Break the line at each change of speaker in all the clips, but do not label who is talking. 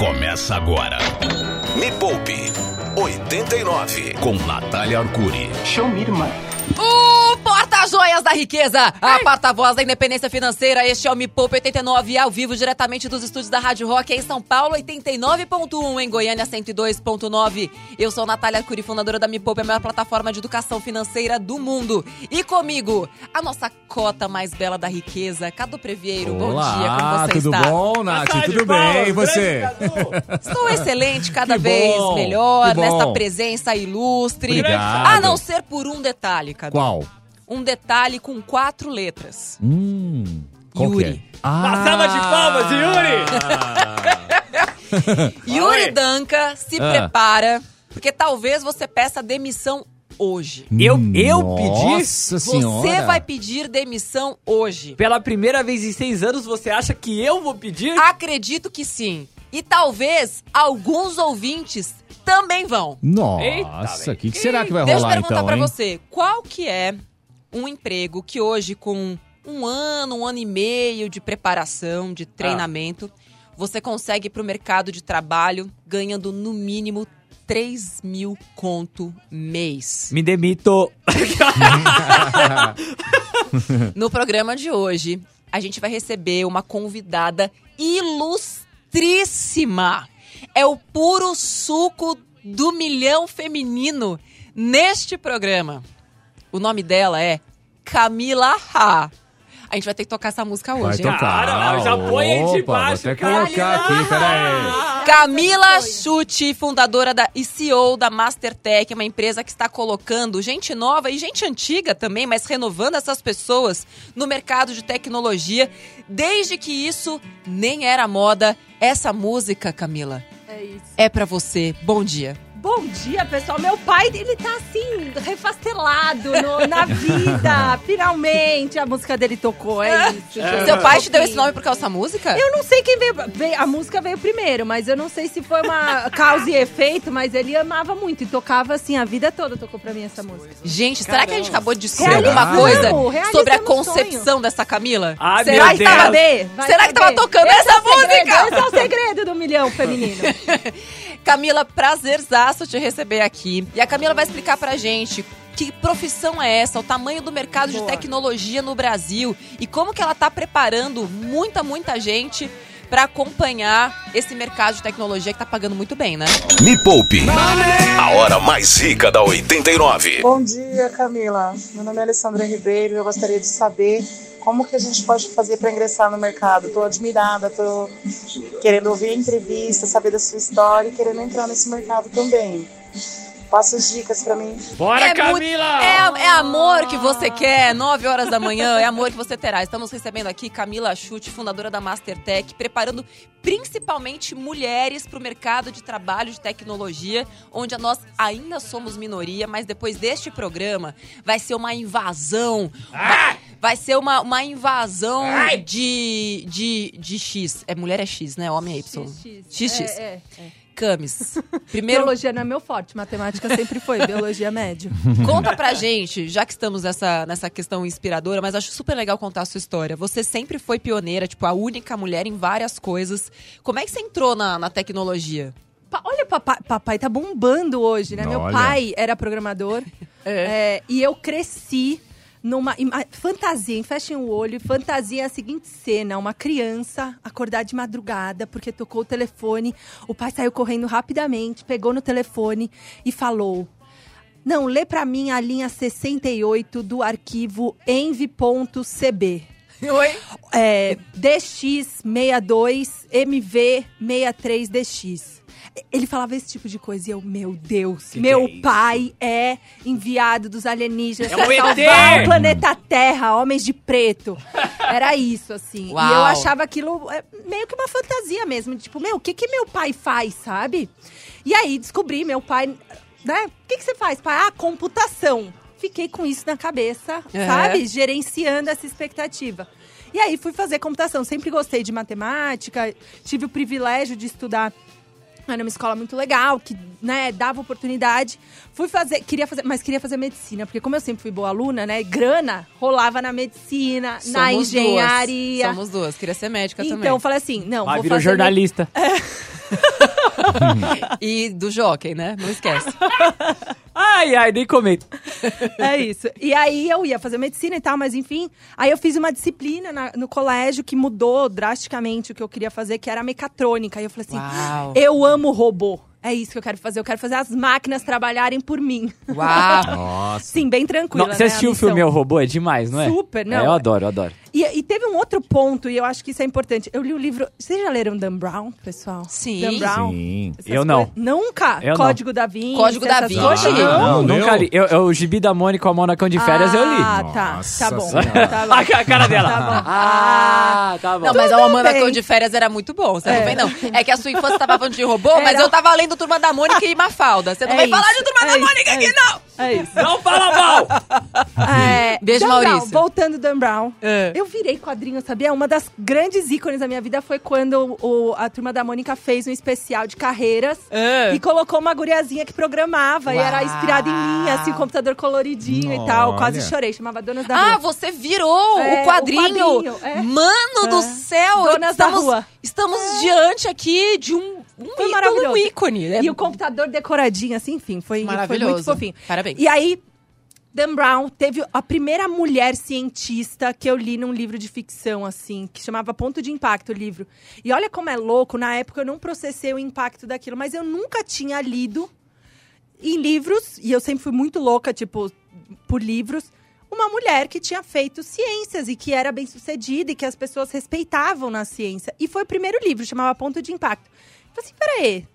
Começa agora. Me Poupe 89 com Natália Arcuri.
Show me, irmã.
O Porta-Joias da Riqueza, a porta-voz da independência financeira. Este é o Me Poupe 89, ao vivo, diretamente dos estúdios da Rádio Rock em São Paulo, 89.1, em Goiânia, 102.9. Eu sou Natália Curi, fundadora da Me Poupe, a maior plataforma de educação financeira do mundo. E comigo, a nossa cota mais bela da riqueza, Cadu Previeiro. bom dia, como você
tudo
está?
bom, Nath? Tudo
palmas,
bem, e você?
Estou excelente, cada
Que
vez
bom,
melhor, nesta presença ilustre.
Obrigado.
A não ser por um detalhe, Cadu.
Qual?
Um detalhe com quatro letras.
Hum,
Yuri.
é? Ah,
Uma salva de palmas, Yuri!
Yuri. Danca, se
Ah.
prepara, porque talvez você peça demissão hoje.
Eu-
Hum,
eu pedi?
Nossa senhora.
Você vai pedir demissão hoje.
Pela primeira vez em seis anos, você acha que eu vou pedir?
Acredito que sim. E talvez alguns ouvintes também vão.
Nossa, o que, que será que vai
Deixa eu
rolar
perguntar
então,
pra
hein?
você, qual que é um emprego que hoje com um ano, um ano e meio de preparação, de treinamento, você consegue ir pro mercado de trabalho ganhando no mínimo 3 mil conto mês?
Me demito.
No programa de hoje, a gente vai receber uma convidada ilustríssima. É o puro suco do milhão feminino neste programa. O nome dela é Camila Ha. A gente vai ter que tocar essa música
Vai
hoje, hein?
tocar.
Cara, já põe aí de
Opa,
baixo,
Vou até colocar aqui, peraí.
Camila Chute, fundadora da, e CEO da Mastertech, uma empresa que está colocando gente nova e gente antiga também, mas renovando essas pessoas no mercado de tecnologia, desde que isso nem era moda. Essa música, Camila,
É isso.
é pra você. Bom dia.
Bom dia, pessoal. Meu pai, ele tá assim, refastelado no- na vida. Finalmente a música dele tocou, é isso. gente.
Seu pai te deu esse nome por causa dessa música?
Eu não sei quem veio, veio- A música veio primeiro, mas eu não sei se foi uma causa e efeito, mas ele amava muito e tocava assim a vida toda, tocou pra mim essa música.
Gente, será que a gente acabou de descobrir alguma coisa
Realizamos
sobre a
sonho.
concepção dessa Camila?
Ai,
será
meu
que
Deus.
tava?
Vai
Será que tava tocando
Esse
essa
é o segredo,
música?
Esse é o segredo do milhão feminino.
Camila, prazerzaço te receber aqui. E a Camila vai explicar pra gente que profissão é essa, o tamanho do mercado de tecnologia no Brasil e como que ela tá preparando muita, muita gente pra acompanhar esse mercado de tecnologia que tá pagando muito bem, né?
Me Poupe. A hora mais rica da 89.
Bom dia, Camila. Meu nome é Alessandra Ribeiro e eu gostaria de saber como que a gente pode fazer para ingressar no mercado. Estou admirada, estou querendo ouvir a entrevista, saber da sua história e querendo entrar nesse mercado também. Passa as dicas para mim.
Bora,
É muito-
Camila!
É, é amor que você quer, 9 horas da manhã, é amor que você terá. Estamos recebendo aqui Camila Chute, fundadora da Mastertech, preparando principalmente mulheres para o mercado de trabalho de tecnologia, onde nós ainda somos minoria, mas depois deste programa vai ser uma invasão. Vai, vai ser uma, uma invasão de, de, de X. É mulher é X, né? Homem é Y. XX.
É, é, é.
Camis. Primeiro,
Biologia não é meu forte, matemática sempre foi, biologia médio.
Conta pra gente, já que estamos nessa, nessa questão inspiradora, mas acho super legal contar a sua história. Você sempre foi pioneira, tipo, a única mulher em várias coisas. Como é que você entrou na, na tecnologia?
Pa- Olha, papai, papai tá bombando hoje, né? Meu
Olha.
pai era programador é, e eu cresci numa fantasia, em fechem o olho, fantasia é a seguinte cena, uma criança acordar de madrugada porque tocou o telefone, o pai saiu correndo rapidamente, pegou no telefone e falou: "Não, lê pra mim a linha 68 do arquivo env.cb".
Oi?
É, DX62 MV63DX. Ele falava esse tipo de coisa e eu, meu Deus,
Que
meu
que é
pai é enviado dos alienígenas
É
pra
ET!
salvar o planeta Terra, homens de preto. Era isso, assim.
Uau.
E eu achava aquilo é, meio que uma fantasia mesmo. Tipo, meu, o que que meu pai faz, sabe? E aí descobri, meu pai, né? O que que você faz, pai? Ah, computação. Fiquei com isso na cabeça,
É.
sabe? Gerenciando essa expectativa. E aí fui fazer computação. Sempre gostei de matemática, tive o privilégio de estudar Era uma escola muito legal, que né, dava oportunidade. Fui fazer, queria fazer, mas queria fazer medicina, porque como eu sempre fui boa aluna, né? Grana rolava na medicina, na
Somos
engenharia.
Duas. Somos duas. Queria ser médica
Então,
também.
eu falei assim, não,
Mas
vou
virou
fazer
jornalista.
E do jockey, né? Não esquece.
Ai, ai, nem comento.
É isso. E aí eu ia fazer medicina e tal, mas enfim. Aí eu fiz uma disciplina na- no colégio que mudou drasticamente o que eu queria fazer, que era mecatrônica. Aí eu falei assim:
Uau.
eu amo robô. É isso que eu quero fazer. Eu quero fazer as máquinas trabalharem por mim.
Uau.
Nossa.
Sim, bem tranquila.
Não, você
né,
assistiu
a
o filme. Eu Robô? É demais, não é?
Super, não.
É, eu adoro, eu adoro.
E, e teve um outro ponto, e eu acho que isso é importante. Eu li o livro. Vocês já leram Dan Brown, pessoal?
Sim.
Dan Brown.
Sim.
Eu não.
coisas- Nunca?
Eu não.
Código da Vinci.
Código da Vinci.
coisas?
Não.
Não.
Não,
Nunca li. Eu, eu, o Gibi da Mônica com a Monacão de férias eu li.
Ah, tá.
Nossa
Tá bom. Tá bom.
A ca- a cara dela.
Tá bom.
Ah, tá bom.
Não, mas a
Tudo
Amanda
bem.
Cor de Férias era muito bom. Você não
É.
vem, não. É que a sua infância tava falando de robô, mas
Era.
eu tava lendo Turma da Mônica e Mafalda. Você não
É
vem falar
isso,
de Turma
é
da
isso,
Mônica
é
aqui,
isso.
não!
É isso.
Não fala mal!
É,
Beijo,
Dan
Maurício.
Brown, voltando Dan Brown.
É.
Eu virei quadrinho, sabia? Uma das grandes ícones da minha vida foi quando o, a turma da Mônica fez um especial de carreiras
É.
e colocou uma guriazinha que programava e era
Uau.
inspirada em mim, assim, computador coloridinho e tal. Quase
Olha.
chorei, chamava Donas da
Ah,
Rua.
você virou
É,
o quadrinho.
o quadrinho, é.
Mano do céu!
Donas da
estamos,
Rua.
Estamos diante aqui de um, um,
Foi maravilhoso.
um ícone. né?
E o computador decoradinho, assim, enfim, foi, foi muito fofinho.
Parabéns.
E aí, Dan Brown teve a primeira mulher cientista que eu li num livro de ficção, assim, que chamava Ponto de Impacto, o livro. E olha como é louco, na época eu não processei o impacto daquilo, mas eu nunca tinha lido em livros, e eu sempre fui muito louca, tipo, por livros, uma mulher que tinha feito ciências e que era bem sucedida e que as pessoas respeitavam na ciência. E foi o primeiro livro, chamava Ponto de Impacto. Eu falei assim, peraí,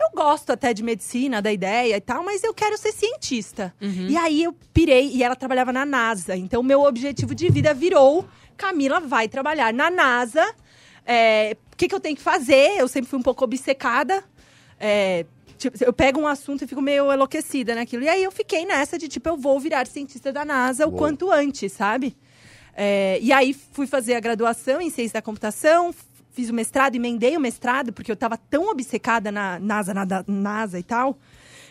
eu gosto até de medicina, da ideia e tal, mas eu quero ser cientista. E aí eu pirei, e ela trabalhava na NASA. Então, o meu objetivo de vida virou: Camila vai trabalhar na NASA. É, O que, que eu tenho que fazer? Eu sempre fui um pouco obcecada. É, tipo, eu pego um assunto e fico meio enlouquecida naquilo. E aí eu fiquei nessa de, tipo, eu vou virar cientista da NASA o
Uou.
quanto antes, sabe? É, e aí fui fazer a graduação em ciência da computação, fiz o mestrado, emendei o mestrado, porque eu estava tão obcecada na NASA, na NASA e tal,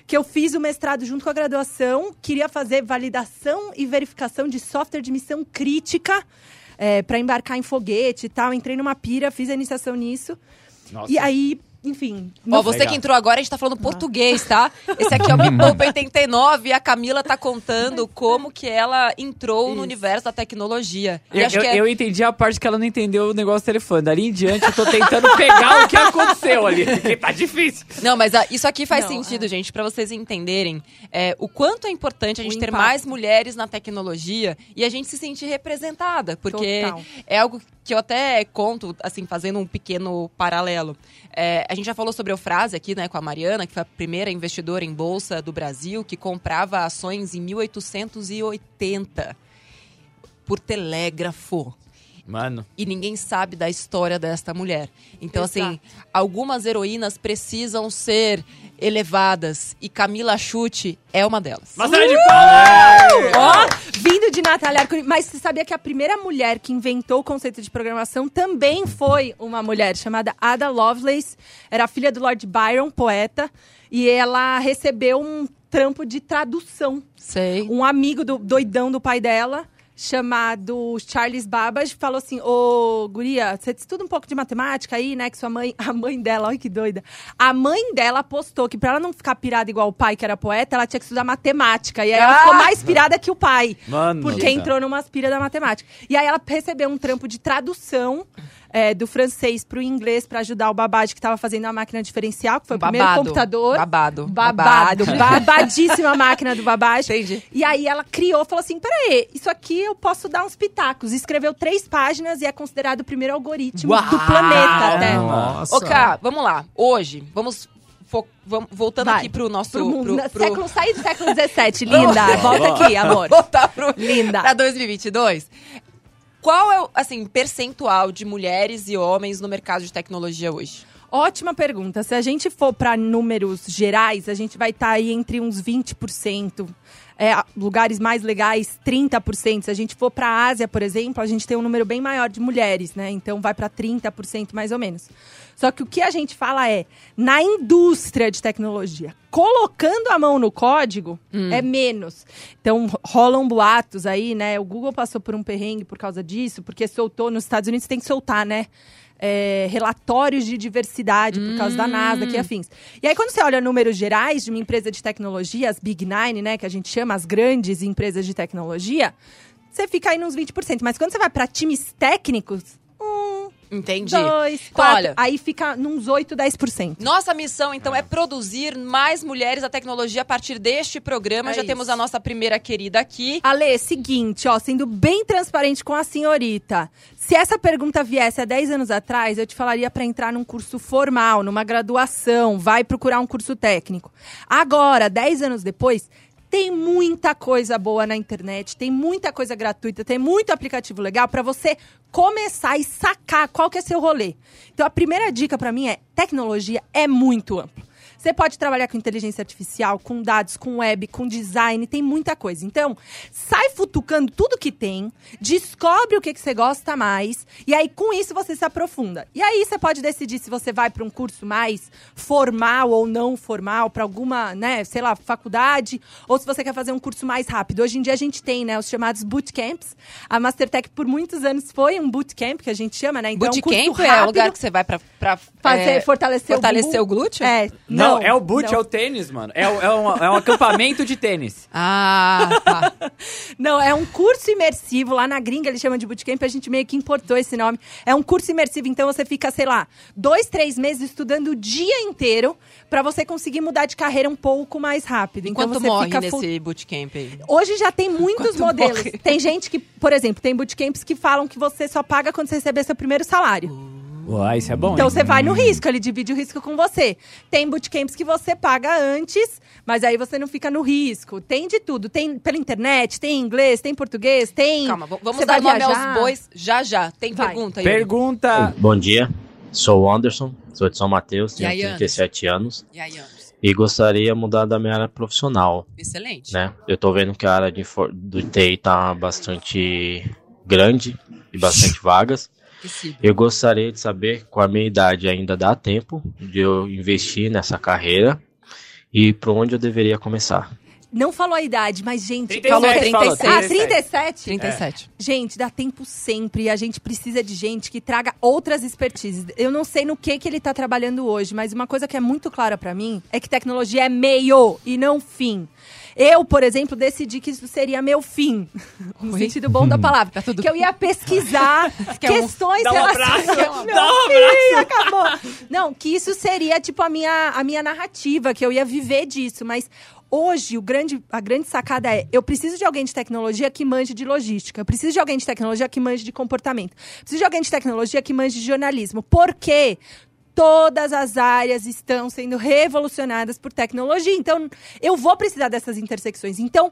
que eu fiz o mestrado junto com a graduação, queria fazer validação e verificação de software de missão crítica para embarcar em foguete e tal. Entrei numa pira, fiz a iniciação nisso.
Nossa.
E aí, enfim.
Ó,
no-
você
Legal.
que entrou agora, a gente tá falando português, tá? Esse aqui é o Me Poupa 89 e a Camila tá contando como que ela entrou no
Isso.
universo da tecnologia. E
Eu,
acho
eu-
que é...
eu entendi a parte que ela não entendeu o negócio do telefone. Dali em diante, eu tô tentando pegar o que aconteceu ali. Porque tá difícil.
Não, mas ah, isso aqui faz
Não,
sentido,
é.
gente, pra vocês entenderem é, o quanto é importante a gente ter
impacto.
mais mulheres na tecnologia e a gente se sentir representada, porque
Total.
é algo que eu até conto, assim, fazendo um pequeno paralelo. É, a gente já falou sobre a frase aqui, né, com a Mariana, que foi a primeira investidora em bolsa do Brasil que comprava ações em 1880 por telégrafo
Mano.
e ninguém sabe da história desta mulher. Então,
Exato.
assim, algumas heroínas precisam ser elevadas e Camila Chute é uma delas.
Uma salva de palmas!
Ó, vindo de Natália Arcuri. Mas você sabia que a primeira mulher que inventou o conceito de programação também foi uma mulher chamada Ada Lovelace. Era filha do Lord Byron, poeta. E ela recebeu um trampo de tradução.
Sei.
Um amigo do doidão do pai dela, chamado Charles Babbage, falou assim: Ô, Guria, você estuda um pouco de matemática aí, né? Que sua mãe, a mãe dela, olha que doida. A mãe dela apostou que pra ela não ficar pirada igual o pai, que era poeta, ela tinha que estudar matemática. E aí ela
Ah!
ficou mais pirada que o pai.
Mano.
Porque entrou numa aspira da matemática. E aí ela recebeu um trampo de tradução é, do francês pro inglês pra ajudar o Babade que tava fazendo a máquina diferencial, que foi o primeiro
Babado.
computador.
Babado.
Babado. Babadíssima máquina do Babage.
Entendi.
E aí ela criou, falou assim: peraí, isso aqui eu posso dar uns pitacos. Escreveu três páginas e é considerado o primeiro algoritmo
Uau!
do planeta até.
Nossa.
Ô, Cá, vamos lá. Hoje, vamos, voltando
Vai.
aqui pro nosso...
Pro mundo.
pro- pro-
Século, sair do século XVII, linda. Volta aqui, amor.
voltar pro,
Linda.
pra 2022. Qual é o, assim, percentual de mulheres e homens no mercado de tecnologia hoje?
Ótima pergunta. Se a gente for para números gerais, a gente vai estar aí entre uns 20%. É, lugares mais legais, 30%. Se a gente for para a Ásia, por exemplo, a gente tem um número bem maior de mulheres, né? Então vai para 30% mais ou menos. Só que o que a gente fala é, na indústria de tecnologia, colocando a mão no código, é menos. Então rolam boatos aí, né? O Google passou por um perrengue por causa disso, porque soltou nos Estados Unidos, tem que soltar, né? É, relatórios de diversidade por causa da NASA e afins. E aí, quando você olha números gerais de uma empresa de tecnologia, as Big Nine, né, que a gente chama as grandes empresas de tecnologia, você fica aí nos 20%. Mas quando você vai para times técnicos, um,
Entendi.
dois,
Então,
quatro,
olha,
aí fica nos 8, 10%.
Nossa missão, então, é produzir mais mulheres da tecnologia a partir deste programa.
É
Já
isso.
temos a nossa primeira querida aqui.
Ale, seguinte, ó, sendo bem transparente com a senhorita. Se essa pergunta viesse há 10 anos atrás, eu te falaria para entrar num curso formal, numa graduação, vai procurar um curso técnico. Agora, 10 anos depois, tem muita coisa boa na internet, tem muita coisa gratuita, tem muito aplicativo legal para você começar e sacar qual que é seu rolê. Então a primeira dica para mim é: tecnologia é muito amplo. Você pode trabalhar com inteligência artificial, com dados, com web, com design, tem muita coisa. Então, sai futucando tudo que tem, descobre o que, que você gosta mais, e aí com isso você se aprofunda. E aí você pode decidir se você vai para um curso mais formal ou não formal, para alguma, né, sei lá, faculdade, ou se você quer fazer um curso mais rápido. Hoje em dia a gente tem, né, os chamados bootcamps. A Mastertech por muitos anos foi um bootcamp que a gente chama, né? Então, é um
Bootcamp
curso
é o
rápido,
lugar que você vai pra, pra
fazer,
é,
fortalecer,
fortalecer
o
o glúteo?
É,
Não,
não,
é o boot,
não.
é o tênis, mano. É, o- é, um, é um acampamento de tênis.
Ah, tá.
Não, é um curso imersivo. Lá na gringa eles chamam de bootcamp, a gente meio que importou esse nome. É um curso imersivo, então você fica, sei lá, dois, três meses estudando o dia inteiro pra você conseguir mudar de carreira um pouco mais rápido. Então
Enquanto
você
morre
fica
nesse bootcamp aí?
Hoje já tem muitos
Quanto
modelos.
morre?
Tem gente que, por exemplo, tem bootcamps que falam que você só paga quando você receber seu primeiro salário.
Uai, isso é bom,
Então
hein?
você vai no risco, ele divide o risco com você. Tem bootcamps que você paga antes, mas aí você não fica no risco. Tem de tudo. Tem pela internet, tem inglês, tem português, tem.
Calma, vamos
Você
dar
vai
nome aos bois já já. Tem
Vai.
pergunta aí?
Pergunta.
Bom dia, sou o Anderson, sou de São Mateus,
E aí,
tenho 37 anos
E aí, Anderson?
e gostaria de mudar da minha área profissional,
Excelente.
né? Eu tô vendo que a área de for- do TI tá bastante grande e bastante vagas. Eu gostaria de saber, com a minha idade ainda dá tempo de eu investir nessa carreira e por onde eu deveria começar.
Não falou a idade, mas, gente.
37,
falou
falou,
36.
Ah, 37?
37.
Gente, dá tempo sempre. E a gente precisa de gente que traga outras expertises. Eu não sei no que, que ele tá trabalhando hoje, mas uma coisa que é muito clara pra mim é que tecnologia é meio e não fim. Eu, por exemplo, decidi que isso seria meu fim. No
Oi?
sentido bom da palavra.
Tá tudo
Que eu ia pesquisar
Quer um-
questões
Dá um abraço,
relacionadas.
dá um
acabou. Não, que isso seria, tipo, a minha, a minha narrativa, que eu ia viver disso. Mas hoje, o grande, a grande sacada é: eu preciso de alguém de tecnologia que manje de logística. Eu preciso de alguém de tecnologia que manje de comportamento. Eu preciso de alguém de tecnologia que manje de jornalismo. Por quê? Todas as áreas estão sendo revolucionadas por tecnologia. Então, eu vou precisar dessas intersecções. Então,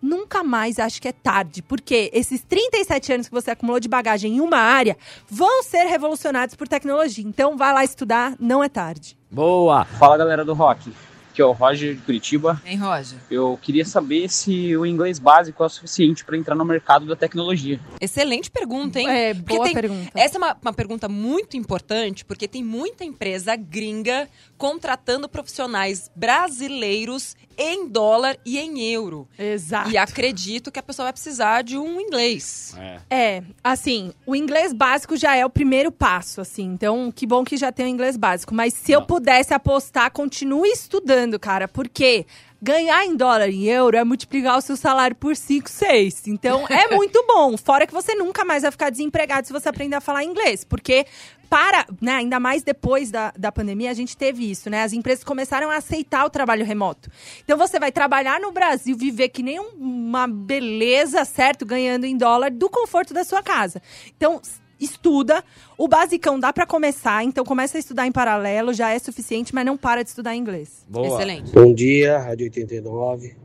nunca mais acho que é tarde, porque esses 37 anos que você acumulou de bagagem em uma área vão ser revolucionados por tecnologia. Então, vai lá estudar, não é tarde.
Boa.
Fala galera do rock, aqui é o Roger de Curitiba.
Hein, Roger?
Eu queria saber se o inglês básico é o suficiente para entrar no mercado da tecnologia.
Excelente pergunta, hein?
É,
Porque
boa
tem-
pergunta.
Essa é uma, uma pergunta muito importante, porque tem muita empresa gringa contratando profissionais brasileiros em dólar e em euro.
Exato.
E acredito que a pessoa vai precisar de um inglês.
É.
É, assim, o inglês básico já é o primeiro passo, assim. Então, que bom que já tem o inglês básico. Mas se eu
Não.
pudesse apostar, continue estudando, cara. Porque ganhar em dólar e euro é multiplicar o seu salário por 5, 6. Então, é muito bom. Fora que você nunca mais vai ficar desempregado se você aprender a falar inglês. Porque para, né, ainda mais depois da, da pandemia, a gente teve isso, né? As empresas começaram a aceitar o trabalho remoto. Então você vai trabalhar no Brasil, viver que nem um- uma beleza, certo? Ganhando em dólar do conforto da sua casa. Então, estuda. O basicão dá pra começar, então começa a estudar em paralelo, já é suficiente, mas não para de estudar inglês.
Boa.
Excelente.
Bom dia, Rádio 89.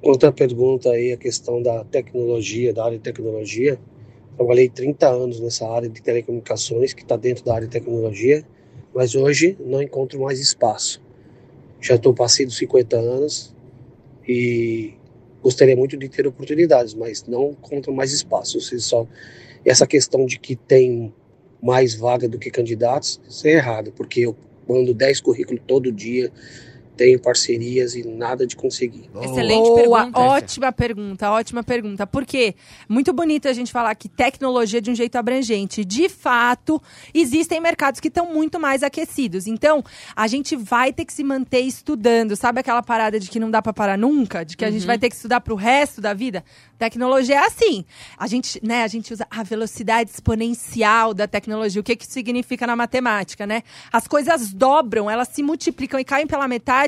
Outra pergunta aí, a questão da tecnologia, da área de tecnologia. Trabalhei 30 anos nessa área de telecomunicações, que está dentro da área de tecnologia. mas hoje não encontro mais espaço. Já estou passei dos 50 anos e gostaria muito de ter oportunidades, mas não encontro mais espaço. Você só essa questão de que tem mais vaga do que candidatos, isso é errado, porque eu mando 10 currículos todo dia, tenho parcerias e nada de conseguir.
Excelente
Boa,
pergunta.
ótima pergunta, ótima pergunta. Porque muito bonito a gente falar que tecnologia é de um jeito abrangente. De fato, existem mercados que estão muito mais aquecidos. Então, a gente vai ter que se manter estudando. Sabe aquela parada de que não dá para parar nunca? De que a gente vai ter que estudar pro resto da vida? Tecnologia é assim. A gente, né, a gente usa a velocidade exponencial da tecnologia. O que que isso significa na matemática, né? As coisas dobram, elas se multiplicam e caem pela metade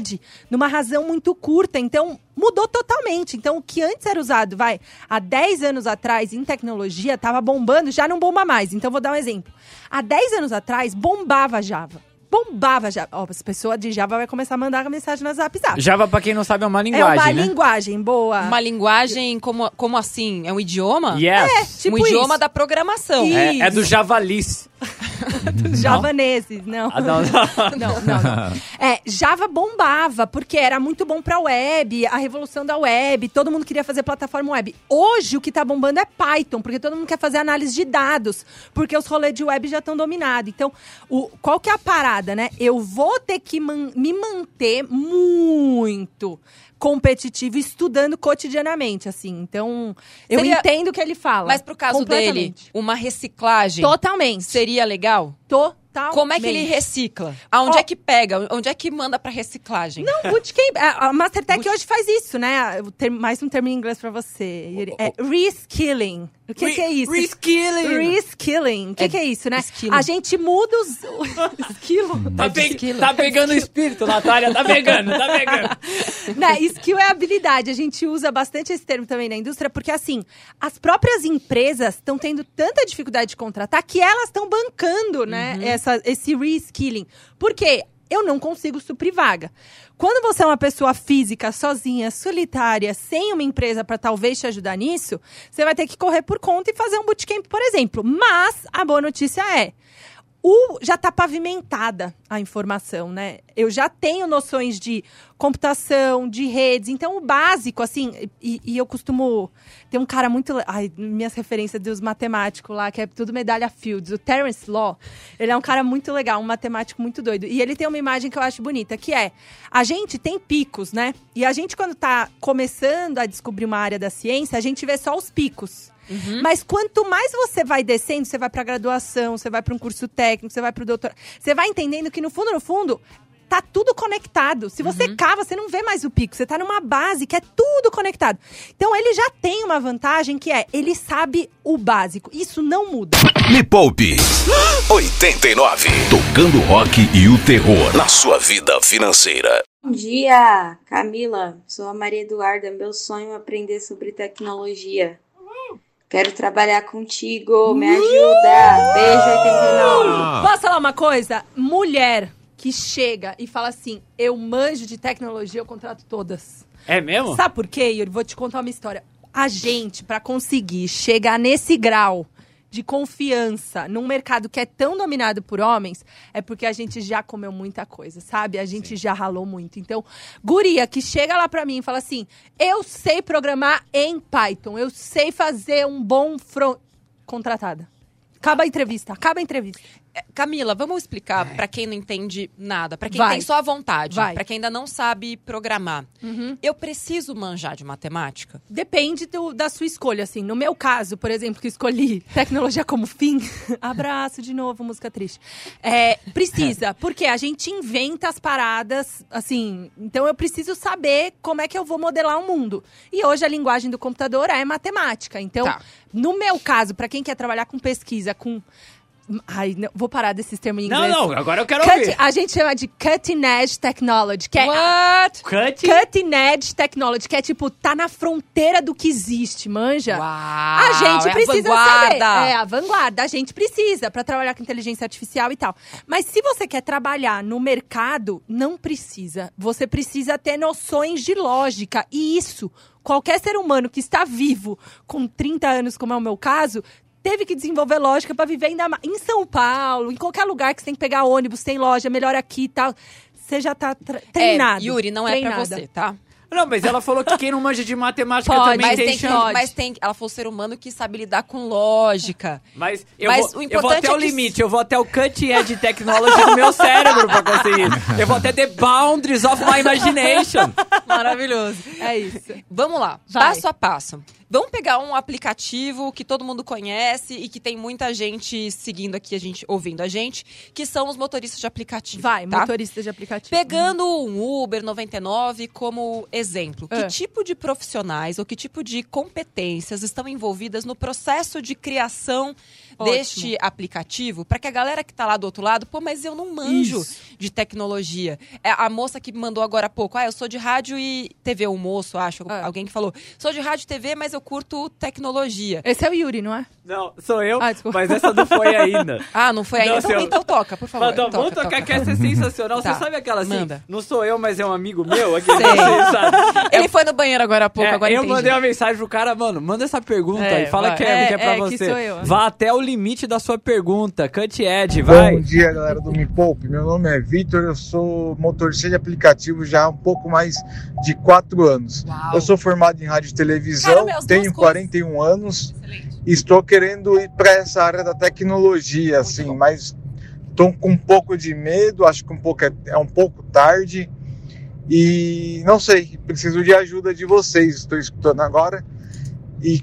numa razão muito curta. Então, mudou totalmente. Então, o que antes era usado, vai, há 10 anos atrás em tecnologia, estava bombando, já não bomba mais. Então, vou dar um exemplo. Há 10 anos atrás, bombava Java. Bombava Java. Ó, as pessoas de Java vai começar a mandar mensagem no Zap Zap.
Java, pra quem não sabe, é uma
é
linguagem,
uma
né?
linguagem boa.
Uma linguagem, como, como assim? É um idioma?
Yes.
tipo
um idioma
isso.
da programação.
É, é do javalis.
Dos javaneses, não.
Ah, não, não.
Não, não. É, Java bombava, porque era muito bom pra web, a revolução da web, todo mundo queria fazer plataforma web. Hoje o que tá bombando é Python, porque todo mundo quer fazer análise de dados, porque os rolês de web já estão dominados. Então, o, qual que é a parada, né? Eu vou ter que man- me manter muito competitivo estudando cotidianamente, assim. Então, eu
Seria-
entendo o que ele fala.
Mas pro caso dele, uma reciclagem
Totalmente.
seria legal?
Totalmente.
Como é que ele recicla? Aonde
Ó.
é que pega? Onde é que manda pra reciclagem?
Não, bootcamp. A a Mastertech hoje faz isso, né? Mais um termo em inglês pra você. É reskilling. O que, que é isso?
Reskilling.
Reskilling. O que,
É
que é isso, né?
esquilo.
A gente muda os. Esquilo.
Tá, pe- tá pegando o espírito, Natália. Tá pegando, tá pegando.
né? Skill é habilidade. A gente usa bastante esse termo também na indústria, porque assim, as próprias empresas estão tendo tanta dificuldade de contratar que elas estão bancando, né, essa, esse reskilling. Por quê? Eu não consigo suprir vaga. Quando você é uma pessoa física, sozinha, solitária, sem uma empresa para talvez te ajudar nisso, você vai ter que correr por conta e fazer um bootcamp, por exemplo. Mas a boa notícia é, o, já está pavimentada a informação, né? Eu já tenho noções de computação, de redes. Então, o básico, assim, e, e eu costumo. Tem um cara muito. Ai, minhas referências dos matemáticos lá, que é tudo medalha Fields. O Terence Law, ele é um cara muito legal, um matemático muito doido. E ele tem uma imagem que eu acho bonita, que é: a gente tem picos, né? E a gente, quando está começando a descobrir uma área da ciência, a gente vê só os picos. Mas quanto mais você vai descendo, você vai pra graduação, você vai para um curso técnico, você vai pro doutor, você vai entendendo que no fundo, no fundo, tá tudo conectado. Se você cava, você não vê mais o pico, você tá numa base que é tudo conectado. Então ele já tem uma vantagem que é, ele sabe o básico. Isso não muda.
Me Poupe 89. Tocando rock e o terror na sua vida financeira.
Bom dia, Camila. Sou a Maria Eduarda. Meu sonho é aprender sobre tecnologia. Quero trabalhar contigo. Me ajuda. Beijo 89.
Posso falar uma coisa? Mulher que chega e fala assim, eu manjo de tecnologia, eu contrato todas.
É mesmo?
Sabe por quê, Yuri? Vou te contar uma história. A gente, pra conseguir chegar nesse grau de confiança num mercado que é tão dominado por homens, é porque a gente já comeu muita coisa, sabe? A gente já ralou muito. Então, guria que chega lá pra mim e fala assim: "Eu sei programar em Python, eu sei fazer um bom front contratada". Acaba a entrevista, acaba a entrevista.
É, Camila, vamos explicar pra quem não entende nada, pra quem
Vai.
tem só a vontade,
Vai.
pra quem ainda não sabe programar.
Uhum.
Eu preciso manjar de matemática?
Depende do- da sua escolha, assim. No meu caso, por exemplo, que escolhi tecnologia como fim, abraço de novo, música triste. É, precisa, porque a gente inventa as paradas, assim. Então eu preciso saber como é que eu vou modelar o mundo. E hoje a linguagem do computador é matemática. Então,
Tá.
no meu caso, para quem quer trabalhar com pesquisa, com. Ai, não, vou parar desses termos em
Não,
inglês.
não, agora eu quero
Cut-
ouvir.
a gente chama de cutting edge technology, que é
What?
Cut.
Cutting Edge Technology, que é tipo, tá na fronteira do que existe, manja?
Uau,
a gente
é a
precisa
vanguarda.
saber. É, a vanguarda. A gente precisa pra trabalhar com inteligência artificial e tal. Mas se você quer trabalhar no mercado, não precisa. Você precisa ter noções de lógica. E isso, qualquer ser humano que está vivo com 30 anos, como é o meu caso, teve que desenvolver lógica pra viver ainda mais. Em São Paulo, em qualquer lugar que você tem que pegar ônibus, tem loja, melhor aqui e tal. Você já tá tre- treinado.
É, Yuri, não é pra
treinada.
você, tá?
Não, mas ela falou que quem não manja de matemática
Pode,
também
Mas
tem,
tem,
chance.
mas tem, ela foi o ser humano que sabe lidar com lógica.
Mas eu,
Mas
vou,
o
eu vou até
é
o
que-
limite, eu vou até o cutting edge technology do meu cérebro pra conseguir. Eu vou até the boundaries of my imagination.
Maravilhoso.
É isso.
Vamos lá,
Vai.
passo a passo. Vamos pegar um aplicativo que todo mundo conhece e que tem muita gente seguindo aqui, a gente ouvindo a gente, que são os motoristas de aplicativo.
Vai,
tá?
motorista de aplicativo.
Pegando um Uber 99 como exemplo, que
É.
tipo de profissionais ou que tipo de competências estão envolvidas no processo de criação
Ótimo.
deste aplicativo? Para que a galera que tá lá do outro lado, pô, mas eu não manjo
Isso.
de tecnologia. É a moça que me mandou agora há pouco, ah, eu sou de rádio e TV, um moço, acho,
É.
alguém que falou, sou de rádio e TV, mas eu curto tecnologia.
Esse é o Yuri, não é?
Não, sou eu,
Ah,
mas essa não foi ainda.
Ah, não foi ainda?
Não,
então,
seu-
então toca, por favor.
Não, vamos
toca,
tocar
toca.
que essa é sensacional.
Tá.
Você sabe aquela assim?
Manda.
Não sou eu, mas é um amigo meu. Aquele.
Ele foi no banheiro agora há pouco,
É,
agora
eu
entendi.
mandei uma mensagem pro cara, mano, manda essa pergunta
É,
aí. Fala
vai.
que é,
É,
que é pra
é, que
você.
sou eu.
Vá até o limite da sua pergunta. Cut Ed, vai.
Bom dia, galera do Me Poupe. Meu nome é Vitor, eu sou motorista de aplicativo já há um pouco mais de quatro anos.
Uau.
Eu sou formado em rádio e televisão,
Caramba,
tenho
coisas.
41 anos e estou querendo ir para essa área da tecnologia, assim, mas estou com um pouco de medo, acho que um pouco é, é um pouco tarde e não sei, preciso de ajuda de vocês. Estou escutando agora e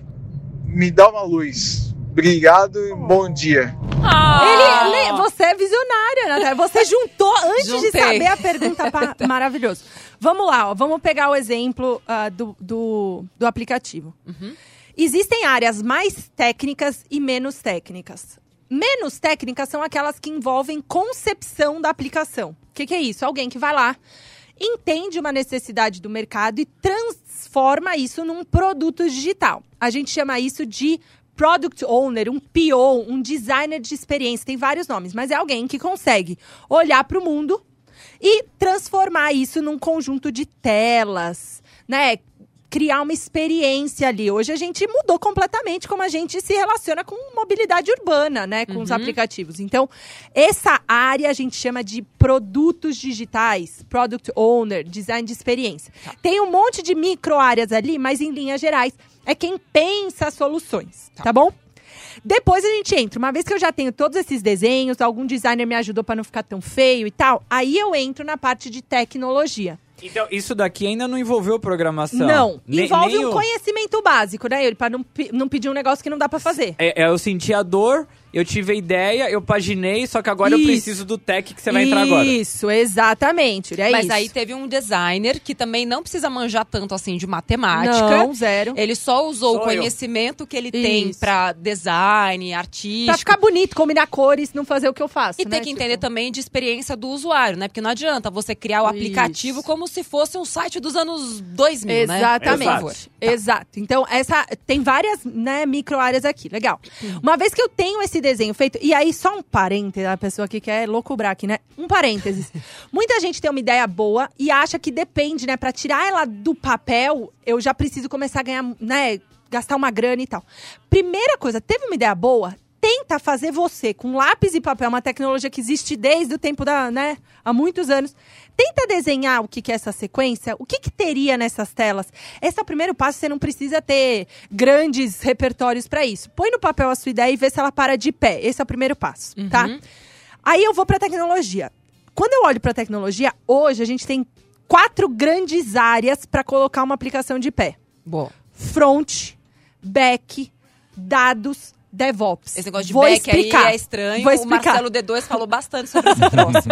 me dá uma luz. Obrigado e bom dia.
Ah!
Ele, ele- você é visionária, Natália. Você juntou antes de
Juntei.
saber a pergunta. pa- Maravilhoso. Vamos lá, ó, vamos pegar o exemplo ah, do, do, do aplicativo.
Uhum.
Existem áreas mais técnicas e menos técnicas. Menos técnicas são aquelas que envolvem concepção da aplicação. O que, que é isso? Alguém que vai lá, entende uma necessidade do mercado e transforma isso num produto digital. A gente chama isso de Product Owner, um PO, um designer de experiência. Tem vários nomes, mas é alguém que consegue olhar para o mundo e transformar isso num conjunto de telas, né? Criar uma experiência ali. Hoje a gente mudou completamente como a gente se relaciona com mobilidade urbana, né? Com os
Uhum.
aplicativos. Então, essa área a gente chama de produtos digitais, product owner, design de experiência. Tem um monte de micro áreas ali, mas em linhas gerais é quem pensa soluções, tá, bom? Depois a gente entra. Uma vez que eu já tenho todos esses desenhos, algum designer me ajudou para não ficar tão feio e tal, aí eu entro na parte de tecnologia.
Então, isso daqui ainda não envolveu programação.
Não,
Ne-
envolve
nem
um
o-
conhecimento básico, né, Yuri? Pra não, não pedir um negócio que não dá pra fazer.
É, é, eu senti a dor, eu tive a ideia, eu paginei, só que agora eu
Isso.
preciso do tech que você vai entrar agora.
Isso, exatamente. É
Mas
isso.
aí teve um designer que também não precisa manjar tanto assim de matemática.
Não, zero.
Ele só usou
Sou
o
eu.
conhecimento que ele tem pra design, artístico.
Pra ficar bonito, combinar cores, não fazer o que eu faço.
E
né?
tem que
Tipo,
entender também de experiência do usuário, né? Porque não adianta você criar o aplicativo
Isso.
como se fosse um site dos anos 2000, né?
Exatamente.
Por favor.
Exato. Então, essa tem várias, né, micro áreas aqui. Legal. Uma vez que eu tenho esse desenho feito, e aí só um parêntese, a pessoa que quer loucubrar aqui, né? Um parênteses. Muita gente tem uma ideia boa e acha que depende, né, Pra tirar ela do papel, eu já preciso começar a ganhar, né, gastar uma grana e tal. Primeira coisa, teve uma ideia boa? Tenta fazer você com lápis e papel, uma tecnologia que existe desde o tempo da, né, há muitos anos. Tenta desenhar o que, que é essa sequência, o que, que teria nessas telas. Esse é o primeiro passo, você não precisa ter grandes repertórios para isso. Põe no papel a sua ideia e vê se ela para de pé. Esse é o primeiro passo, tá? Aí eu vou para tecnologia. Quando eu olho para tecnologia, hoje a gente tem quatro grandes áreas para colocar uma aplicação de pé:
Boa.
front, back, dados, DevOps.
Esse negócio de
Vou
back
explicar.
aí é estranho.
Vou
o
explicar.
Marcelo D2 falou bastante sobre esse troço.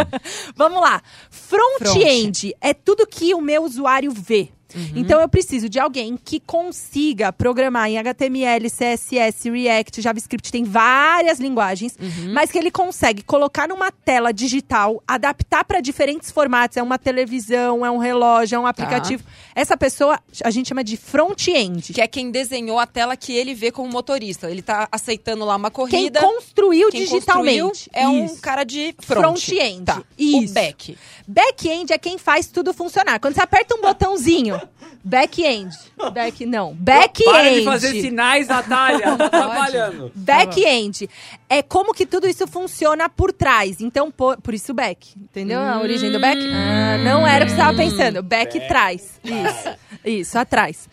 Vamos lá. Front-end é tudo que o meu usuário vê. Então eu preciso de alguém que consiga programar em HTML, CSS, React, JavaScript, tem várias linguagens, mas que ele consegue colocar numa tela digital, adaptar para diferentes formatos, é uma televisão, é um relógio, é um aplicativo. Essa pessoa a gente chama de front-end.
que é quem desenhou a tela que ele vê como motorista. Ele tá aceitando lá uma
Quem
corrida.
construiu
Quem
digitalmente.
construiu é um
Isso.
cara de front.
Front-end.
Tá.
Isso.
O back.
Back-end é quem faz tudo funcionar. Quando você aperta um botãozinho Back-end. Back, não. Back-end.
Para de fazer sinais, Natália. Tá trabalhando.
Back-end. É como que tudo isso funciona por trás. Então, por, por isso back. Entendeu a origem do back? Ah, não era o que você estava pensando. Back, trás. Isso. Isso, atrás.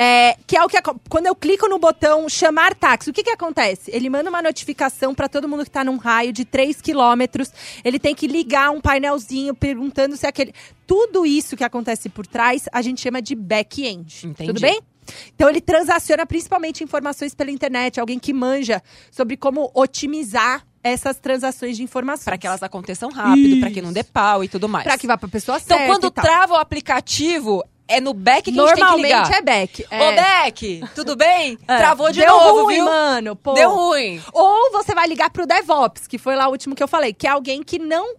É, que é o que quando eu clico no botão chamar táxi, o que que acontece? Ele manda uma notificação para todo mundo que tá num raio de 3 quilômetros. Ele tem que ligar um painelzinho perguntando se aquele. Tudo isso que acontece por trás, a gente chama de back-end. Tudo bem? Então ele transaciona principalmente informações pela internet, alguém que manja sobre como otimizar essas transações de informações.
Pra que elas aconteçam rápido, pra que não dê pau e tudo mais.
Pra que vá pra pessoa
Então,
certa
quando
e tal.
trava o aplicativo, é no back que a gente tem que
Normalmente
ligar.
é back.
Ô,
É.
Beck, tudo bem?
É.
Travou de
Deu
novo,
ruim,
viu?
mano. Pô.
Deu ruim.
Ou você vai ligar pro DevOps, que foi lá o último que eu falei, que é alguém que não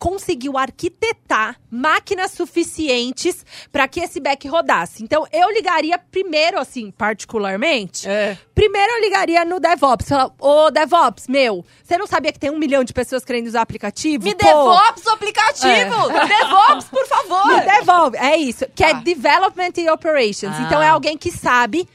conseguiu arquitetar máquinas suficientes para que esse back rodasse. Então, eu ligaria primeiro, assim, particularmente,
É.
primeiro eu ligaria no DevOps. Falar, ô, DevOps, meu, você não sabia que tem um milhão de pessoas querendo usar aplicativo?
Me
Pô,
DevOps o aplicativo!
É.
DevOps, por favor!
Me devolve. É isso. Que é
Tá.
Development e Operations.
Ah.
Então é alguém que sabe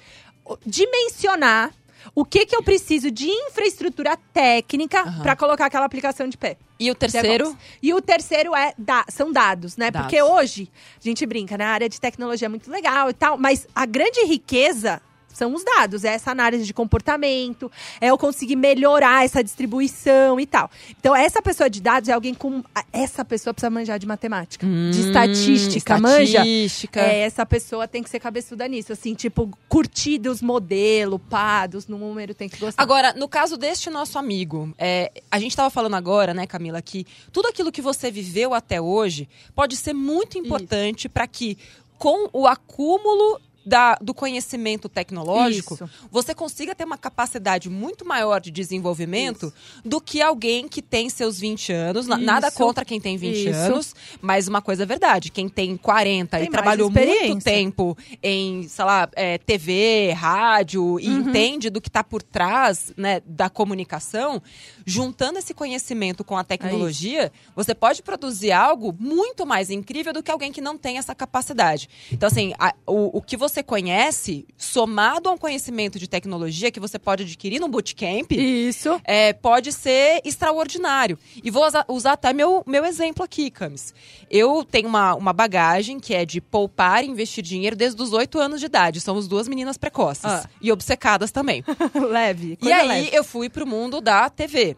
dimensionar o que, que eu preciso de infraestrutura técnica
Aham.
para colocar aquela aplicação de pé.
E o terceiro?
E o terceiro é da- são dados, né?
Dados.
Porque hoje a gente brinca, na área de tecnologia é muito legal e tal, mas a grande riqueza são os dados, é essa análise de comportamento, é eu conseguir melhorar essa distribuição e tal. Então, essa pessoa de dados é alguém com. Essa pessoa precisa manjar de matemática, de estatística, manja.
Hum, estatística.
É, essa pessoa tem que ser cabeçuda nisso, assim, tipo, curtir dos modelos, pá, dos números, tem que gostar.
Agora, no caso deste nosso amigo, é, a gente estava falando agora, né, Camila, que tudo aquilo que você viveu até hoje pode ser muito importante para que, com o acúmulo da- do conhecimento tecnológico,
Isso.
você consiga ter uma capacidade muito maior de desenvolvimento do que alguém que tem seus 20 anos. Na- Nada
Isso.
contra quem tem 20
Isso.
anos, mas uma coisa é verdade. Quem tem 40
Tem
e trabalhou muito tempo em, sei lá, é, TV, rádio, e
Uhum.
entende do que está por trás né, da comunicação, juntando esse conhecimento com a tecnologia, você pode produzir algo muito mais incrível do que alguém que não tem essa capacidade. Então, assim, a- o, o que você conhece, somado a um conhecimento de tecnologia que você pode adquirir num bootcamp,
Isso.
é, pode ser extraordinário. E vou usa- usar até meu, meu exemplo aqui, Camis. Eu tenho uma, uma bagagem que é de poupar e investir dinheiro desde os 8 anos de idade. Somos duas meninas precoces.
Ah.
E obcecadas também.
leve.
E aí
leve.
eu fui pro mundo da TV.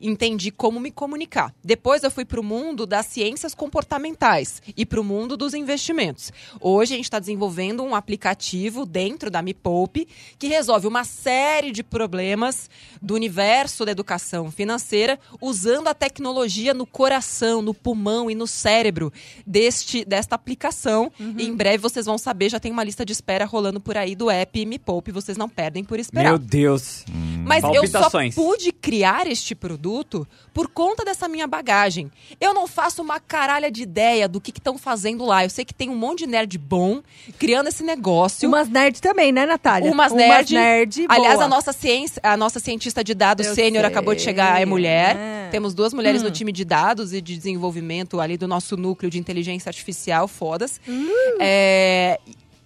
Entendi como me comunicar. Depois eu fui pro mundo das ciências comportamentais e pro mundo dos investimentos. Hoje a gente está desenvolvendo um aplicativo dentro da Me Poupe que resolve uma série de problemas do universo da educação financeira usando a tecnologia no coração, no pulmão e no cérebro deste desta aplicação. E em breve vocês vão saber, já tem uma lista de espera rolando por aí do app Me Poupe, vocês não perdem por esperar.
Meu Deus.
Mas eu só pude criar este produto por conta dessa minha bagagem. Eu não faço uma caralha de ideia do que estão fazendo lá. Eu sei que tem um monte de nerd bom criando esse negócio.
Umas nerd também, né, Natália?
Umas nerd.
nerd
Aliás,
boa.
a nossa ciência, a nossa cientista de dados
Eu
sênior
sei,
acabou de chegar, é mulher.
é.
Temos duas mulheres
Hum.
no time de dados e de desenvolvimento ali do nosso núcleo de inteligência artificial, fodas.
Hum.
É,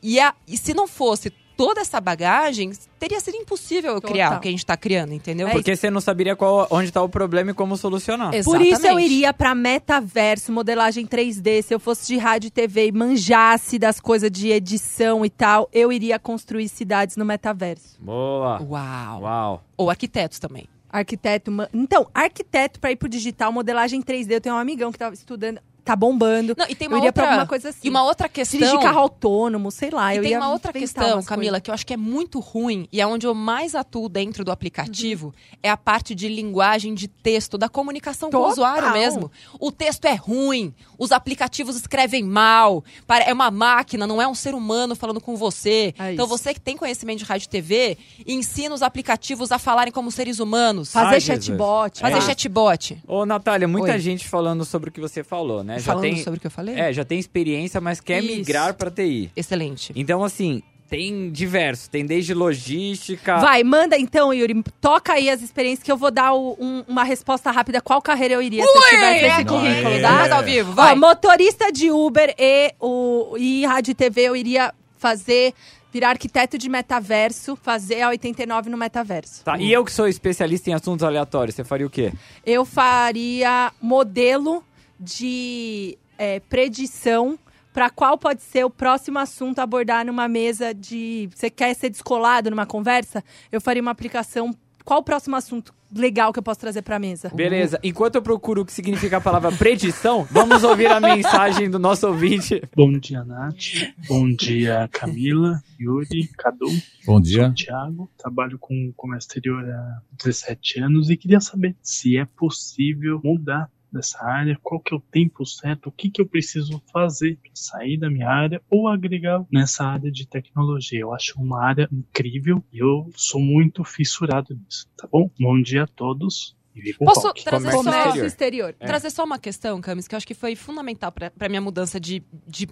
e, a- e se não fosse toda essa bagagem, teria sido impossível eu criar
Total.
o que a gente está criando, entendeu?
Porque você não saberia qual, onde tá o problema e como solucionar.
Por isso eu
Exatamente.
iria pra metaverso, modelagem 3D. Se eu fosse de rádio e TV e manjasse das coisas de edição e tal, eu iria construir cidades no metaverso.
Boa.
Uau.
Uau.
Ou arquitetos também.
Arquiteto. Então, arquiteto pra ir pro digital, modelagem 3D. Eu tenho um amigão que tava estudando, tá bombando.
Não, e tem
eu
uma
iria
outra,
pra alguma coisa assim.
E uma outra questão.
Dirigir carro autônomo, sei lá.
E
eu
tem
ia
uma outra questão, Camila, que eu acho que é muito ruim e é onde eu mais atuo dentro do aplicativo,
Uhum.
é a parte de linguagem de texto, da comunicação com o
Total.
usuário mesmo. O texto é ruim, os aplicativos escrevem mal, é uma máquina, não é um ser humano falando com você.
É
então você que tem conhecimento de rádio e TV, ensina os aplicativos a falarem como seres humanos.
Fazer
Ai, Jesus.
chatbot.
Fazer
É.
chatbot.
Ô, Natália, muita
Oi.
gente falando sobre o que você falou, né?
Falando
já tem,
sobre o que eu falei?
É, já tem experiência, mas quer
Isso.
migrar pra TI.
Excelente.
Então, assim, Tem diversos, tem desde logística.
Vai, manda então, Yuri. Toca aí as experiências que eu vou dar o- um- uma resposta rápida. Qual carreira eu iria se eu
Ui,
tivesse esse
aqui.
currículo, tá?
Ao vivo, vai.
Ó, motorista de Uber e, o, e rádio e TV eu iria fazer, virar arquiteto de metaverso, fazer a 89 no metaverso.
Tá, e eu que sou especialista em assuntos aleatórios, você faria o quê?
Eu faria modelo de é, predição para qual pode ser o próximo assunto a abordar numa mesa de. Você quer ser descolado numa conversa? Eu faria uma aplicação. Qual o próximo assunto legal que eu posso trazer para a mesa?
Beleza, enquanto eu procuro o que significa a palavra predição, vamos ouvir a mensagem do nosso ouvinte.
Bom dia, Nath. Bom dia, Camila, Yuri, Cadu.
Bom dia.
Sou Thiago, trabalho com comércio exterior há 17 anos e queria saber se é possível mudar dessa área, qual que é o tempo certo, o que, que eu preciso fazer para sair da minha área ou agregar nessa área de tecnologia. Eu acho uma área incrível e eu sou muito fissurado nisso, tá bom? Bom dia a todos. E
Posso
rock.
trazer
Comércio
só,
exterior. exterior.
É.
trazer só uma questão, Camis, que eu acho que foi fundamental pra, pra minha mudança de, de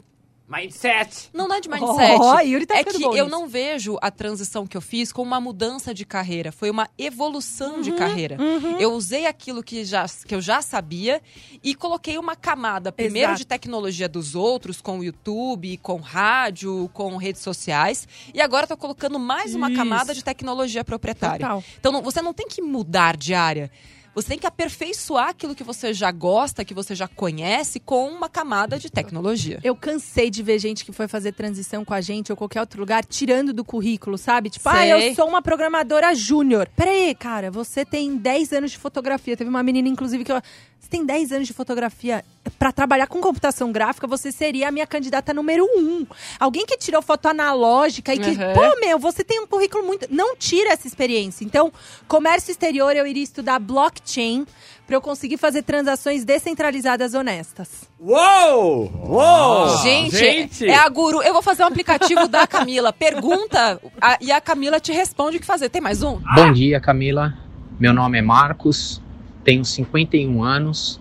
Mindset.
Não, não é de mindset.
Oh, Yuri tá
é que
bom
eu
nisso.
não vejo a transição que eu fiz como uma mudança de carreira. Foi uma evolução de
Uhum,
carreira.
uhum.
Eu usei aquilo que, já, que eu já sabia e coloquei uma camada, primeiro
Exato.
de tecnologia dos outros, com o YouTube, com rádio, com redes sociais. E agora eu tô colocando mais uma
Isso.
camada de tecnologia proprietária.
Total.
Então não- você não tem que mudar de área. Você tem que aperfeiçoar aquilo que você já gosta, que você já conhece, com uma camada de tecnologia.
Eu cansei de ver gente que foi fazer transição com a gente ou qualquer outro lugar tirando do currículo, sabe? Tipo, ah,
Sei.
eu sou uma programadora júnior. Peraí, cara, você tem 10 anos de fotografia. Teve uma menina, inclusive, que eu. Você tem 10 anos de fotografia. Pra trabalhar com computação gráfica, você seria a minha candidata número um. Alguém que tirou foto analógica e que,
Uhum.
pô, meu, você tem um currículo muito. Não tira essa experiência. Então, comércio exterior, eu iria estudar blockchain pra eu conseguir fazer transações descentralizadas honestas.
Uou! Uou!
Gente, é a guru. Eu vou fazer um aplicativo da Camila. Pergunta a- e a Camila te responde o que fazer. Tem mais um?
Bom dia, Camila. Meu nome é Marcos, tenho 51 anos,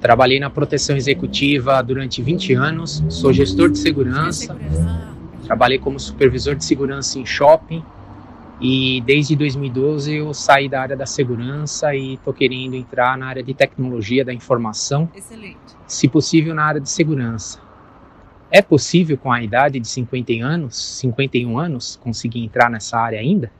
trabalhei na proteção executiva durante 20 anos, sou gestor de segurança, trabalhei como supervisor de segurança em shopping e desde 2012 eu saí da área da segurança e estou querendo entrar na área de tecnologia da informação,
Excelente.
se possível na área de segurança. É possível com a idade de 50 anos, 51 anos, conseguir entrar nessa área ainda?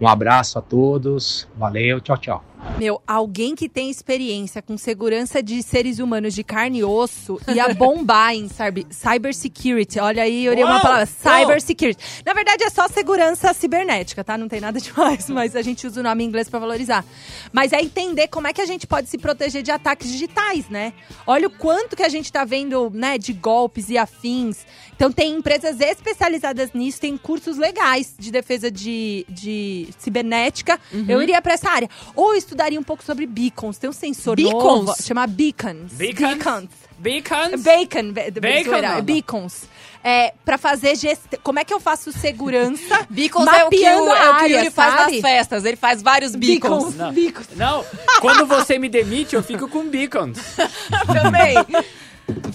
Um abraço a todos, valeu, tchau, tchau.
Meu, alguém que tem experiência com segurança de seres humanos de carne e osso ia bombar em cyber, cybersecurity. Olha aí, eu uma
Uau,
palavra. Cybersecurity. Na verdade, é só segurança cibernética, tá? Não tem nada demais, mas a gente usa o nome em inglês pra valorizar. Mas é entender como é que a gente pode se proteger de ataques digitais, né? Olha o quanto que a gente tá vendo, né, de golpes e afins. Então, tem empresas especializadas nisso, tem cursos legais de defesa de, de cibernética.
Uhum.
Eu iria pra essa área. Ou eu estudaria um pouco sobre beacons. Tem um sensor
Beacons?
novo, chama beacons.
Beacons?
Beacons.
Bacons?
Bacon. be-
Bacon, não.
Beacons. É, pra fazer gestão. Como é que eu faço segurança?
Beacons é o que o, é o que Yuri faz nas festas. Ele faz vários beacons.
Não. Não, quando você me demite, eu fico com beacons.
Também.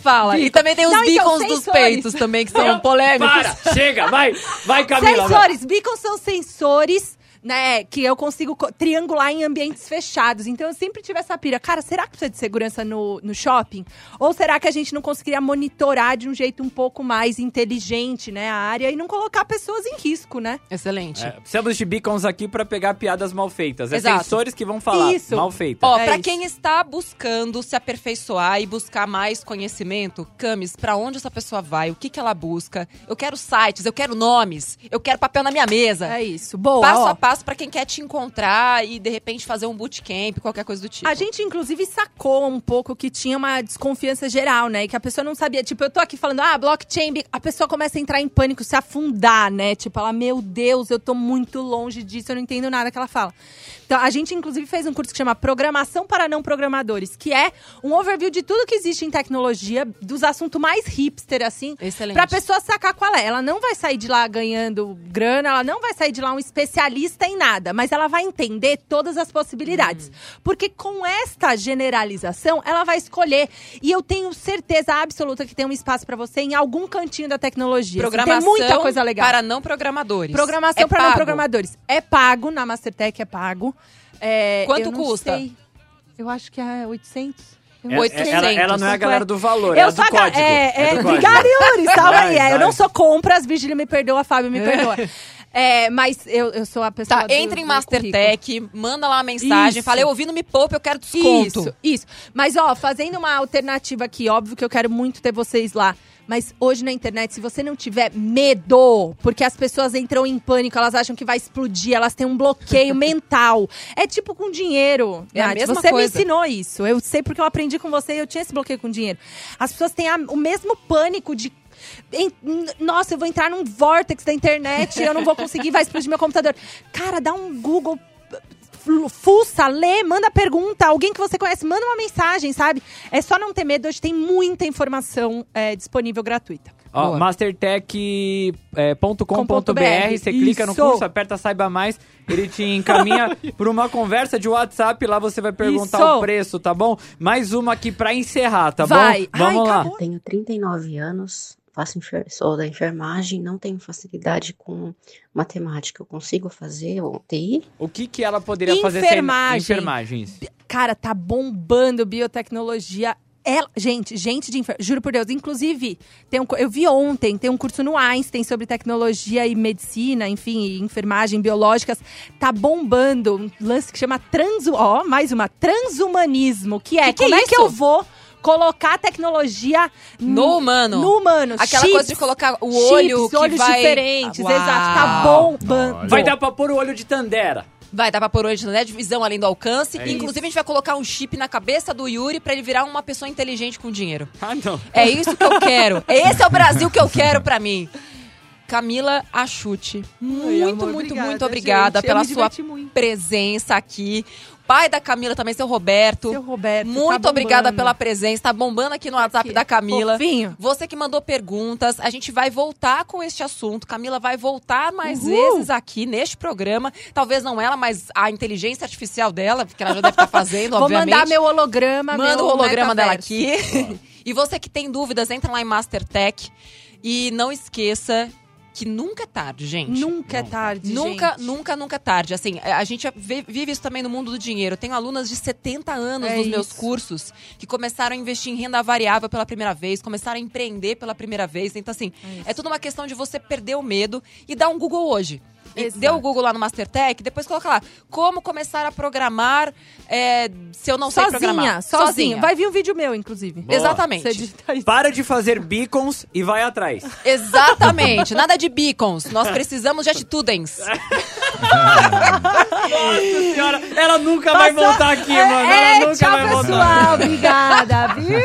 Fala. E também tem os
Não, então,
beacons dos
sensores.
peitos também, que são polêmicos.
Para, chega, vai, vai Camila. vai.
Sensores. Beacons são sensores, né? Que eu consigo co- triangular em ambientes fechados. Então eu sempre tive essa pira. Cara, será que precisa de segurança no, no shopping? Ou será que a gente não conseguiria monitorar de um jeito um pouco mais inteligente, né? A área e não colocar pessoas em risco, né?
Excelente.
É, precisamos de beacons aqui pra pegar piadas mal feitas. É
Exato.
sensores que vão falar
Isso.
mal feita.
Ó,
É
pra
isso.
quem está buscando se aperfeiçoar e buscar mais conhecimento, Camis, pra onde essa pessoa vai? O que que ela busca? Eu quero sites, eu quero nomes, eu quero papel na minha mesa.
É isso. Boa.
Passo
ó.
a passo pra quem quer te encontrar e de repente fazer um bootcamp, qualquer coisa do tipo.
A gente, inclusive, sacou um pouco que tinha uma desconfiança geral, né? E que a pessoa não sabia. Tipo, eu tô aqui falando, ah, blockchain. A pessoa começa a entrar em pânico, se afundar, né? Tipo, ela, meu Deus, eu tô muito longe disso, eu não entendo nada que ela fala. Então, a gente, inclusive, fez um curso que chama Programação para Não Programadores, que é um overview de tudo que existe em tecnologia, dos assuntos mais hipster, assim,
Excelente.
pra pessoa sacar qual é. Ela não vai sair de lá ganhando grana, ela não vai sair de lá um especialista em nada, mas ela vai entender todas as possibilidades. Porque com esta generalização, ela vai escolher. E eu tenho certeza absoluta que tem um espaço pra você em algum cantinho da tecnologia. assim.
Programação
tem muita coisa legal.
para não programadores.
Programação
É
para não programadores. É pago, na Mastertech é pago. É,
Quanto
eu
custa?
sei. Eu acho que é 800. Eu
É- é- ela, ela não é a galera do valor,
Eu
é do
a
código.
É, é,
código.
obrigada, Yuri. Salva aí.
Vai,
É, Eu não sou compras, Vigília me perdoa, Fábio me perdoa. É, mas eu, eu sou a pessoa
Tá,
do-
entra em Mastertech, manda lá a mensagem,
Isso.
fala, eu ouvi no Me Poupe, eu quero desconto.
Isso, isso. Mas, ó, fazendo uma alternativa aqui, óbvio que eu quero muito ter vocês lá. Mas hoje na internet, se você não tiver medo, porque as pessoas entram em pânico, elas acham que vai explodir, elas têm um bloqueio mental. É tipo com dinheiro.
É a
Nath,
mesma
você
coisa.
me ensinou isso. Eu sei porque eu aprendi com você e eu tinha esse bloqueio com dinheiro. As pessoas têm a- o mesmo pânico de. nossa, eu vou entrar num vortex da internet, eu não vou conseguir, vai explodir meu computador. Cara, dá um Google fuça, lê, manda pergunta. Alguém que você conhece, manda uma mensagem, sabe? É só não ter medo. Hoje tem muita informação é, disponível gratuita.
Ó, mastertech.com.br, você clica no curso, aperta saiba mais, ele te encaminha para uma conversa de WhatsApp, lá você vai perguntar
Isso.
o preço, tá bom? Mais uma aqui para encerrar, tá
Vai.
bom? Vamos lá.
Eu tenho 39 anos, faço enfer sou da enfermagem, não tenho facilidade com matemática. Eu consigo fazer o TI?
O que que ela poderia fazer sem
Enfermagem.
enfermagens?
Cara, tá bombando biotecnologia. Ela- gente, gente de enfer... Juro por Deus. Inclusive, tem um, eu vi ontem, tem um curso no Einstein sobre tecnologia e medicina, enfim, e enfermagem, biológicas. Tá bombando um lance que chama trans... Ó, mais uma. Transhumanismo. Que é,
Que que
como
é
é que eu vou colocar a tecnologia
No humano.
No humano.
Aquela
Chips,
coisa de colocar o olho
chips,
que
olhos
vai...
diferentes,
Uau.
exato. Tá bombando.
Vai dar pra pôr o olho de Tandera.
Vai dar pra pôr hoje né, de visão além do alcance.
É
Inclusive, a gente vai colocar um chip na cabeça do Yuri pra ele virar uma pessoa inteligente com dinheiro.
Ah, não.
É isso que eu quero. Esse é o Brasil que eu quero pra mim. Camila Achute, muito,
amor,
muito,
obrigada,
muito obrigada pela sua
muito.
presença aqui. Pai da Camila também, seu Roberto.
Seu Roberto,
Muito
tá
obrigada pela presença. Tá bombando aqui no WhatsApp da Camila.
Fofinho.
Você que mandou perguntas, a gente vai voltar com este assunto. Camila vai voltar mais
Uhul.
vezes aqui neste programa. Talvez não ela, mas a inteligência artificial dela, porque ela já deve estar fazendo,
Vou
obviamente.
mandar meu holograma,
Manda
meu
o holograma dela aqui. e você que tem dúvidas, entra lá em Mastertech. E não esqueça que nunca é tarde, gente.
Nunca é tarde,
Nunca,
gente.
nunca, nunca é tarde. Assim, a gente vive isso também no mundo do dinheiro. Eu tenho alunas de 70 anos
É
nos meus
isso.
cursos que começaram a investir em renda variável pela primeira vez, começaram a empreender pela primeira vez. Então, assim, é, tudo uma questão de você perder o medo e dar um Google hoje.
Exato.
dê o Google lá no Mastertech, depois coloca lá como começar a programar é, se eu não sei
sozinha,
programar.
sozinha. Vai vir um vídeo meu, inclusive.
Boa.
Exatamente.
Para de fazer beacons e vai atrás.
Exatamente. Nada de beacons. Nós precisamos de atitudens.
Nossa senhora, ela nunca vai voltar aqui, mano. Ela
É,
nunca
tchau,
vai voltar.
pessoal. Obrigada, viu?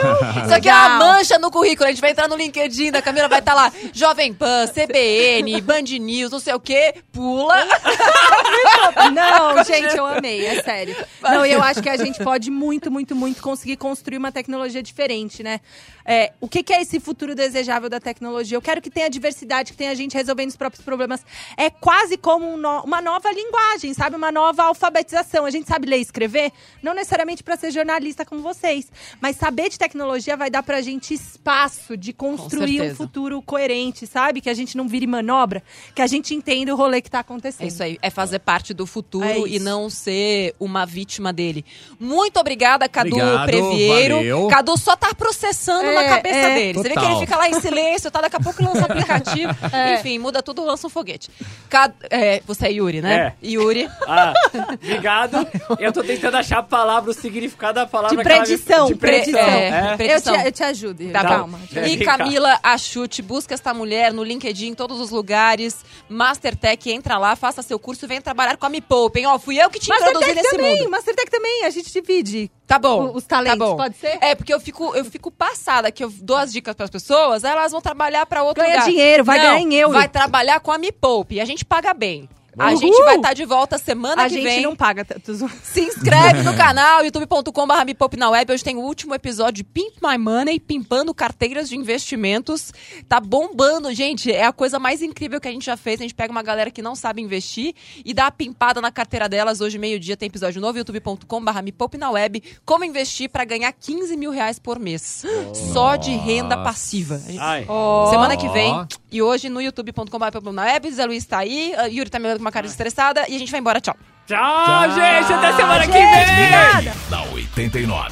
Isso aqui é uma mancha no currículo. A gente vai entrar no LinkedIn da Camila, vai estar lá Jovem Pan, CBN, Band News, não sei o quê. Pula.
Não, gente, eu amei, é sério. Não, eu acho que a gente pode muito, muito, muito conseguir construir uma tecnologia diferente, né? É, o que, que é esse futuro desejável da tecnologia? Eu quero que tenha diversidade, que tenha gente resolvendo os próprios problemas. É quase como um no- uma nova linguagem, sabe? Uma nova alfabetização. A gente sabe ler e escrever, não necessariamente para ser jornalista como vocês, mas saber de tecnologia vai dar pra gente espaço de construir um futuro coerente, sabe? Que a gente não vire manobra, que a gente entenda o rolê que tá acontecendo.
É isso aí, é fazer parte do futuro
É
e não ser uma vítima dele. Muito obrigada, Cadu
Obrigado,
Previeiro.
valeu.
Cadu só tá processando
É,
na cabeça
é.
dele. Você vê que
Total.
ele fica lá em silêncio, tá? Daqui a pouco lança um aplicativo.
É.
Enfim, muda tudo, lança um foguete. Cad- é, você é Yuri, né? Yuri.
Ah, obrigado. Eu tô tentando achar a palavra, o significado da palavra.
De
que ela me-
predição,
De
predição.
predição.
É,
é.
predição.
Eu te, eu te ajudo,
Tá
calma.
É,
E. Camila Achute, busca esta mulher no LinkedIn, em todos os lugares. Mastertech, entra lá, faça seu curso e venha trabalhar com a Me Poupe, hein? Ó, fui eu que te introduzi
Mastertech
nesse
também,
mundo.
Mastertech também, a gente divide.
Tá bom.
Os talentos,
tá bom.
pode ser?
É, porque eu fico, eu fico passada que eu dou as dicas pras pessoas, elas vão trabalhar pra outro
Ganha
lugar.
dinheiro, vai
Não,
ganhar em euro.
Vai trabalhar com a Me Poupe e a gente paga bem. A
Uhul!
gente vai estar de volta semana
A
que
gente
vem.
não paga tanto.
Se inscreve no canal, youtube.com.br na Web. Hoje tem o último episódio de Pimp My Money, pimpando carteiras de investimentos. Tá bombando, gente. É a coisa mais incrível que a gente já fez. A gente pega uma galera que não sabe investir e dá a pimpada na carteira delas. Hoje, meio-dia, tem episódio novo, youtube.com.br na Web. Como investir para ganhar 15 mil reais por mês. Só de renda passiva. A gente-
Ai.
Semana que vem. E hoje no youtube.com.br na Web. Zé Luiz tá aí. a Yuri tá me com uma cara estressada. E a gente vai embora. Tchau.
Tchau, gente. Até semana que
gente,
vem.
obrigada.
Da 89.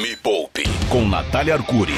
Me Poupe com Natália Arcuri.